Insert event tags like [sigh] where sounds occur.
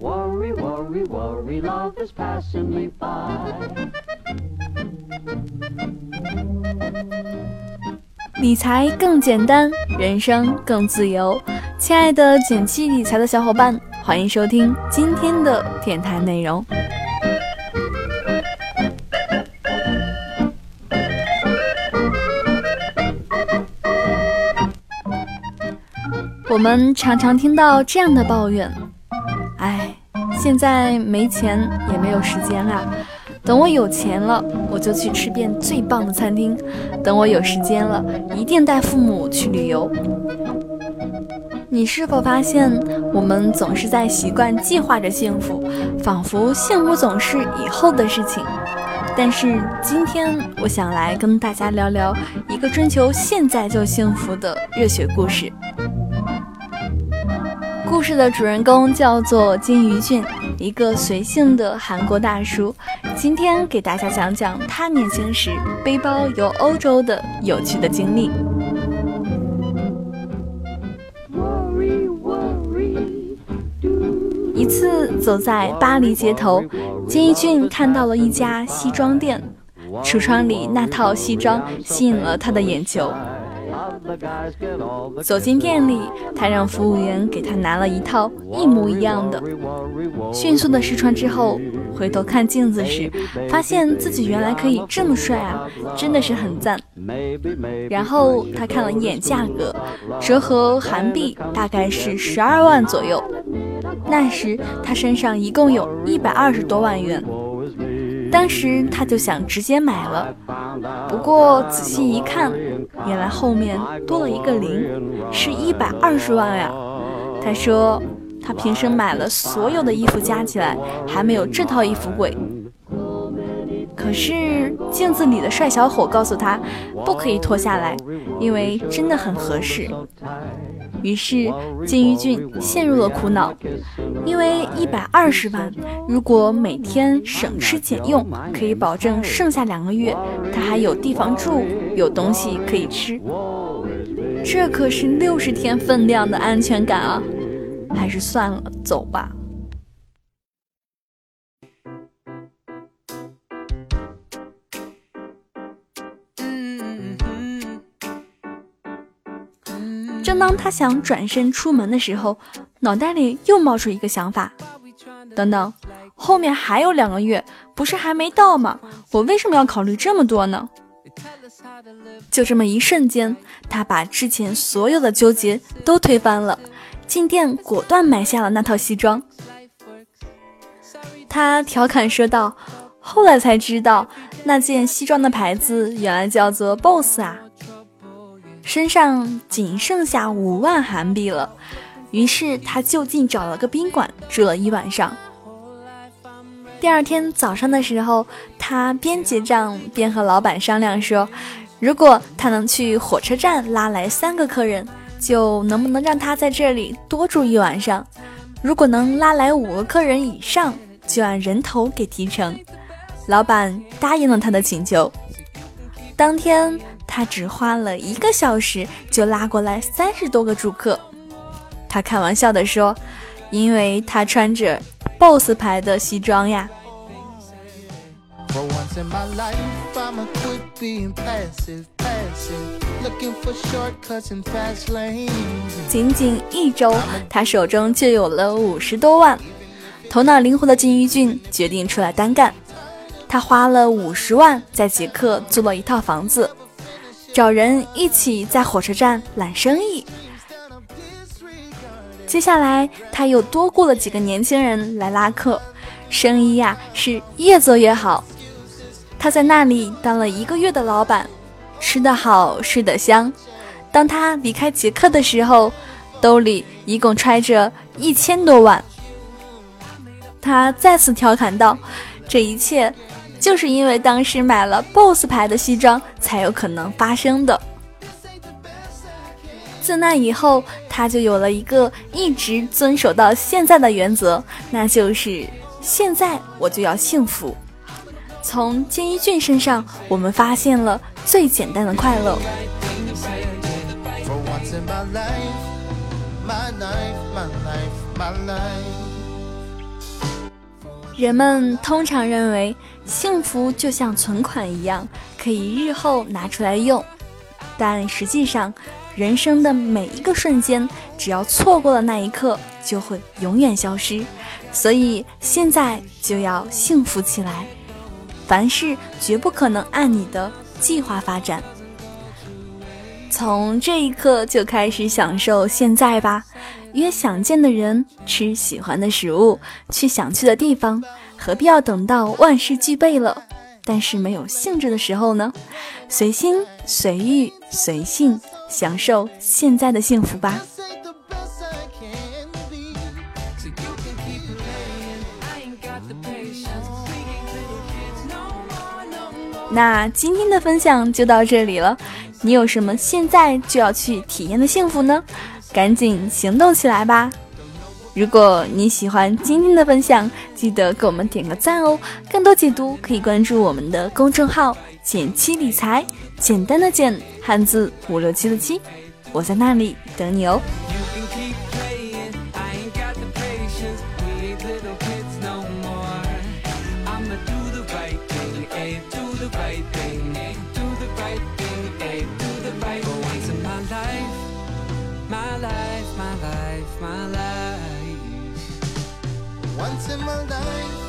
Worry, worry, worry, love is passing me by. [laughs] 理财更简单，人生更自由。亲爱的简七理财的小伙伴，欢迎收听今天的电台内容。我们常常听到这样的抱怨：“，现在没钱也没有时间啊！等我有钱了，我就去吃遍最棒的餐厅；等我有时间了，一定带父母去旅游。”你是否发现，我们总是在习惯计划着幸福，仿佛幸福总是以后的事情？但是今天，我想来跟大家聊聊一个追求现在就幸福的热血故事。故事的主人公叫做金鱼俊，一个随性的韩国大叔。今天给大家讲讲他年轻时背包游欧洲的有趣的经历。一次走在巴黎街头，金一俊看到了一家西装店，橱窗里那套西装吸引了他的眼球。走进店里，他让服务员给他拿了一套一模一样的。迅速的试穿之后，回头看镜子时，发现自己原来可以这么帅啊，真的是很赞。然后他看了一眼价格，折合韩币大概是十二万左右。那时他身上一共有一百二十多万元。当时他就想直接买了，不过仔细一看，原来后面多了一个零，是一百二十万呀。他说他平时买了所有的衣服加起来，还没有这套衣服贵。可是镜子里的帅小伙告诉他，不可以脱下来，因为真的很合适。于是金鱼俊陷入了苦恼，因为一百二十万，如果每天省吃俭用，可以保证剩下两个月他还有地方住，有东西可以吃。这可是六十天分量的安全感啊！还是算了，走吧。正当他想转身出门的时候，脑袋里又冒出一个想法：等等，后面还有两个月，不是还没到吗？我为什么要考虑这么多呢？就这么一瞬间，他把之前所有的纠结都推翻了，进店果断买下了那套西装。他调侃说道：“后来才知道，那件西装的牌子原来叫做 BOSS 啊。”身上仅剩下五万韩币了，于是他就近找了个宾馆住了一晚上。第二天早上的时候，他边结账边和老板商量说，如果他能去火车站拉来三个客人，就能不能让他在这里多住一晚上；如果能拉来五个客人以上，就按人头给提成。老板答应了他的请求。当天。他只花了一个小时就拉过来三十多个住客，他开玩笑的说：“因为他穿着 BOSS 牌的西装呀。”仅仅一周，他手中就有了五十多万。头脑灵活的金鱼俊决定出来单干，他花了五十万在捷克租了一套房子。找人一起在火车站揽生意。接下来，他又多雇了几个年轻人来拉客，生意呀是越做越好。他在那里当了一个月的老板，吃得好，睡得香。当他离开捷克的时候，兜里一共揣着一千多万。他再次调侃道：“这一切。”就是因为当时买了 BOSS 牌的西装，才有可能发生的。自那以后，他就有了一个一直遵守到现在的原则，那就是现在我就要幸福。从金一俊身上，我们发现了最简单的快乐。人们通常认为幸福就像存款一样，可以日后拿出来用，但实际上，人生的每一个瞬间，只要错过了那一刻，就会永远消失。所以现在就要幸福起来，凡事绝不可能按你的计划发展。从这一刻就开始享受现在吧。约想见的人，吃喜欢的食物，去想去的地方，何必要等到万事俱备了，但是没有兴致的时候呢？随心随遇随性，享受现在的幸福吧。那今天的分享就到这里了，你有什么现在就要去体验的幸福呢？赶紧行动起来吧！如果你喜欢今天的分享，记得给我们点个赞哦。更多解读可以关注我们的公众号“简七理财”，简单的简，汉字五六七的七，我在那里等你哦。my life, 怎么来